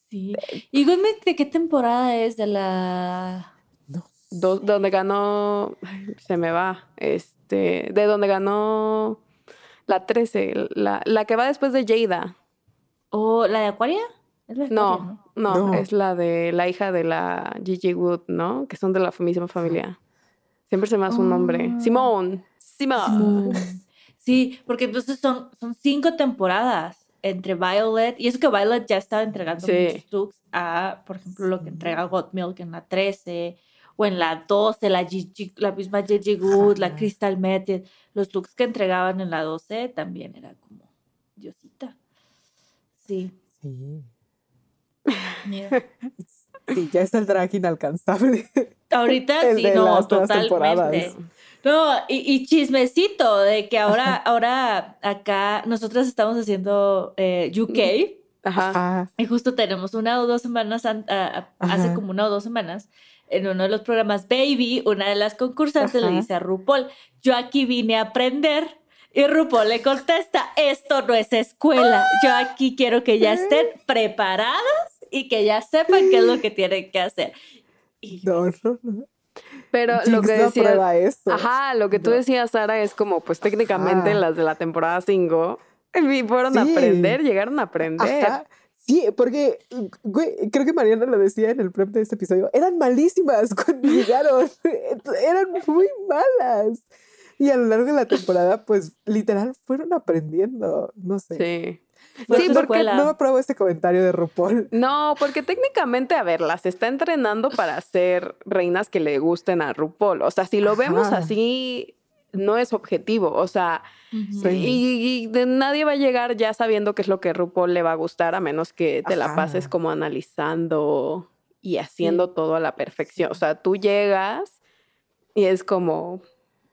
Sí. ¿Y Goodman de qué temporada es de la... Do- donde ganó, ay, se me va, este, de donde ganó la 13, la, la que va después de Jada. ¿O la de Acuaria? ¿Es la de No, Aquaria, no, No. es la de la hija de la Gigi Wood, ¿no? Que son de la misma familia. Siempre se me hace un nombre. Ah. Simone. Simone. Sí, porque entonces son, son cinco temporadas entre Violet, y eso que Violet ya estaba entregando Sí. muchos looks a, por ejemplo, lo que entrega Got Milk en la 13, o en la 12, la, Gigi- la misma Gigi Good, la. Crystal Method, los looks que entregaban en la 12 también era como Diosita. Sí, Sí. mira. Sí, ya está el drag inalcanzable. Ahorita El sí, no, totalmente. No, y, y chismecito de que ahora, ahora acá nosotros estamos haciendo eh, UK Ajá. Ah, y justo tenemos una o dos semanas, an- a- a- hace como una o dos semanas, en uno de los programas Baby, una de las concursantes le Ajá. dice a RuPaul, yo aquí vine a aprender. Y RuPaul le contesta, esto no es escuela, yo aquí quiero que ya estén preparadas y que ya sepan qué es lo que tienen que hacer. Y no, no, no. Pero lo que no decía. aprueba esto. Ajá, lo que tú No. decías, Sara, es como, pues técnicamente Ajá. las de la temporada 5 fueron a Sí. aprender, llegaron a aprender. Ajá. Sí, porque, güey, creo que Mariana lo decía en el prep de este episodio, eran malísimas cuando llegaron, eran muy malas. Y a lo largo de la temporada, pues, literal, fueron aprendiendo, no sé. Sí. Fue Sí, porque. No apruebo este comentario de RuPaul. No, porque técnicamente, a ver, las está entrenando para ser reinas que le gusten a RuPaul. O sea, si lo vemos así no es objetivo, o sea, Ujú. y, y de- nadie va a llegar ya sabiendo qué es lo que RuPaul le va a gustar a menos que te la pases como analizando y haciendo todo a la perfección. O sea, tú llegas y es como,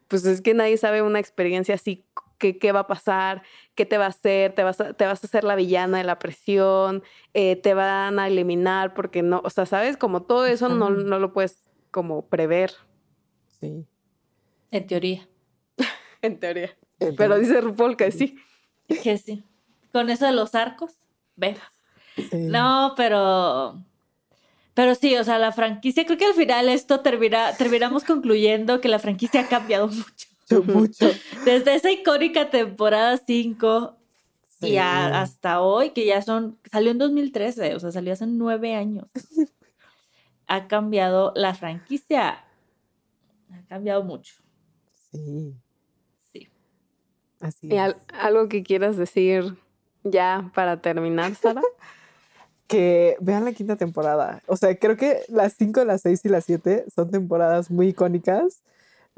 pues es que nadie sabe una experiencia así, qué, qué va a pasar, qué te va a hacer, te vas a, te vas a hacer la villana de la presión, eh, te van a eliminar porque no, o sea, sabes, como todo eso no, no lo puedes como prever, Sí. En teoría. En teoría. Pero dice RuPaul que sí. Que sí. Con eso de los arcos, vemos. sí. No, pero. Pero sí, o sea, la franquicia, creo que al final esto termina, terminamos concluyendo que la franquicia ha cambiado mucho. Mucho. Desde esa icónica temporada 5 y a- hasta hoy, que ya son. Salió en 2013, o sea, salió hace nueve años. ha cambiado la franquicia. Ha cambiado mucho. Sí. Así ¿Y al- algo que quieras decir ya para terminar, Sara? Que vean la quinta temporada. O sea, creo que las 5, las 6 y las 7 son temporadas muy icónicas.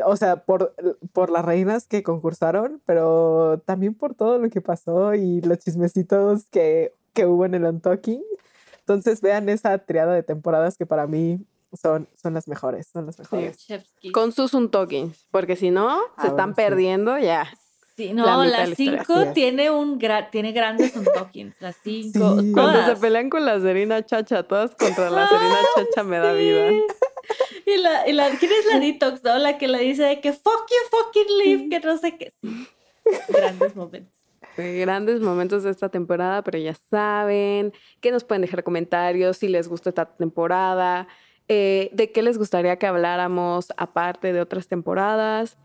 O sea, por, por las reinas que concursaron, pero también por todo lo que pasó y los chismecitos que, que hubo en el Untalking. Entonces vean esa triada de temporadas que para mí son, son las mejores, son las mejores. Kiss. Con sus Untokins, porque si no, Ah, se están bueno, sí. perdiendo ya. Sí, no, la la historia. 5 Así es. tiene un gra- tiene grandes untalkings. Las 5. Sí. Cuando se pelean con la Serena Chacha, todas contra la Serena Chacha me da vida. Y la, y la, ¿quién es la detox, no? La que le dice de que fuck you fucking leave, que no sé qué. Sí. Grandes momentos. Grandes momentos de esta temporada, pero ya saben que nos pueden dejar comentarios si les gusta esta temporada, eh, de qué les gustaría que habláramos aparte de otras temporadas.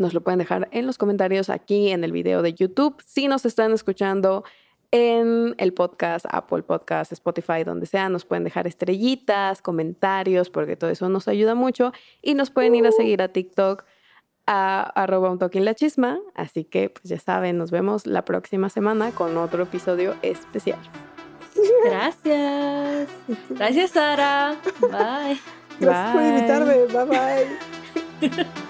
Nos lo pueden dejar en los comentarios aquí en el video de YouTube. Si nos están escuchando en el podcast, Apple Podcast, Spotify, donde sea, nos pueden dejar estrellitas, comentarios, porque todo eso nos ayuda mucho. Y nos pueden ir a seguir a TikTok a arroba un toque en la chisma. Así que, pues ya saben, nos vemos la próxima semana con otro episodio especial. Gracias. Gracias, Sara. Bye. Gracias por invitarme. Bye bye.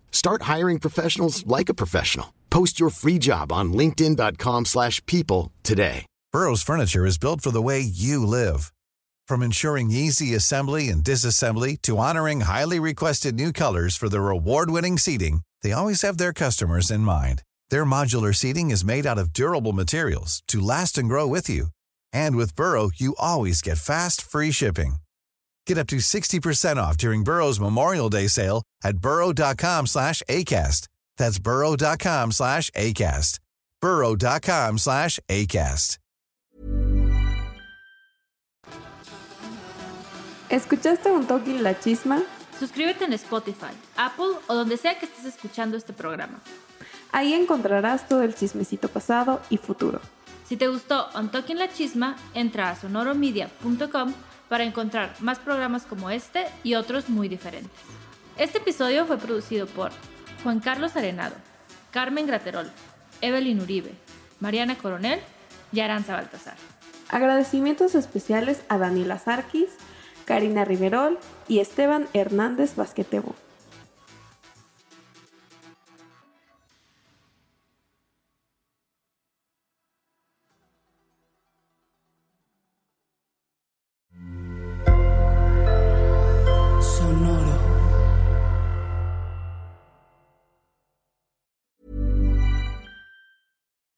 Start hiring professionals like a professional. Post your free job on linkedin.com/people slash people today. Burrow's furniture is built for the way you live. From ensuring easy assembly and disassembly to honoring highly requested new colors for their award-winning seating, they always have their customers in mind. Their modular seating is made out of durable materials to last and grow with you. And with Burrow, you always get fast, free shipping. Get up to 60% off during Burrow's Memorial Day sale at burrow.com slash ACAST. That's burrow.com slash ACAST. burrow.com slash ACAST. ¿Escuchaste un toque la chisma? Suscríbete en Spotify, Apple o donde sea que estés escuchando este programa. Ahí encontrarás todo el chismecito pasado y futuro. Si te gustó On Talking La Chisma, entra a sonoromedia.com para encontrar más programas como este y otros muy diferentes. Este episodio fue producido por Juan Carlos Arenado, Carmen Graterol, Evelyn Uribe, Mariana Coronel y Aranza Baltasar. Agradecimientos especiales a Daniela Sarkis, Karina Riverol y Esteban Hernández Basquetebo.